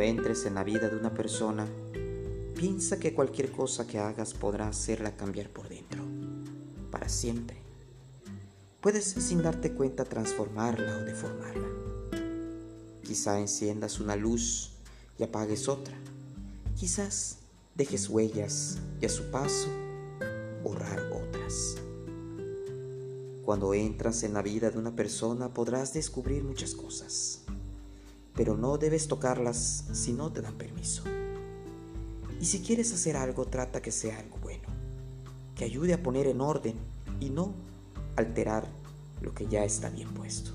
entres en la vida de una persona, piensa que cualquier cosa que hagas podrá hacerla cambiar por dentro, para siempre. Puedes sin darte cuenta transformarla o deformarla. Quizá enciendas una luz y apagues otra. Quizás dejes huellas y a su paso borrar otras. Cuando entras en la vida de una persona podrás descubrir muchas cosas pero no debes tocarlas si no te dan permiso. Y si quieres hacer algo, trata que sea algo bueno, que ayude a poner en orden y no alterar lo que ya está bien puesto.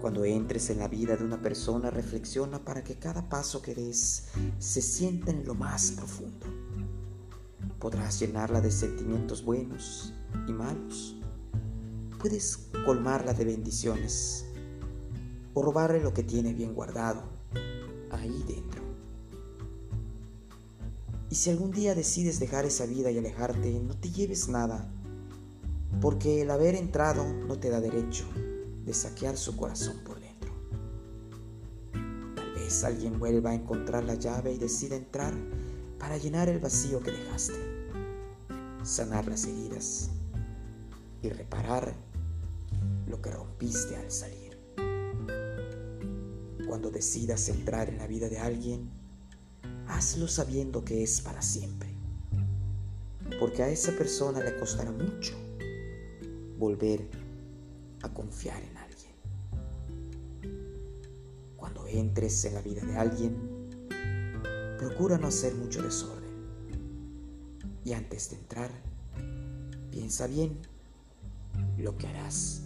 Cuando entres en la vida de una persona, reflexiona para que cada paso que des se sienta en lo más profundo. Podrás llenarla de sentimientos buenos y malos. Puedes colmarla de bendiciones o robarle lo que tiene bien guardado ahí dentro. Y si algún día decides dejar esa vida y alejarte, no te lleves nada, porque el haber entrado no te da derecho de saquear su corazón por dentro. Tal vez alguien vuelva a encontrar la llave y decida entrar para llenar el vacío que dejaste, sanar las heridas y reparar lo que rompiste al salir. Cuando decidas entrar en la vida de alguien, hazlo sabiendo que es para siempre. Porque a esa persona le costará mucho volver a confiar en alguien. Cuando entres en la vida de alguien, procura no hacer mucho desorden. Y antes de entrar, piensa bien lo que harás.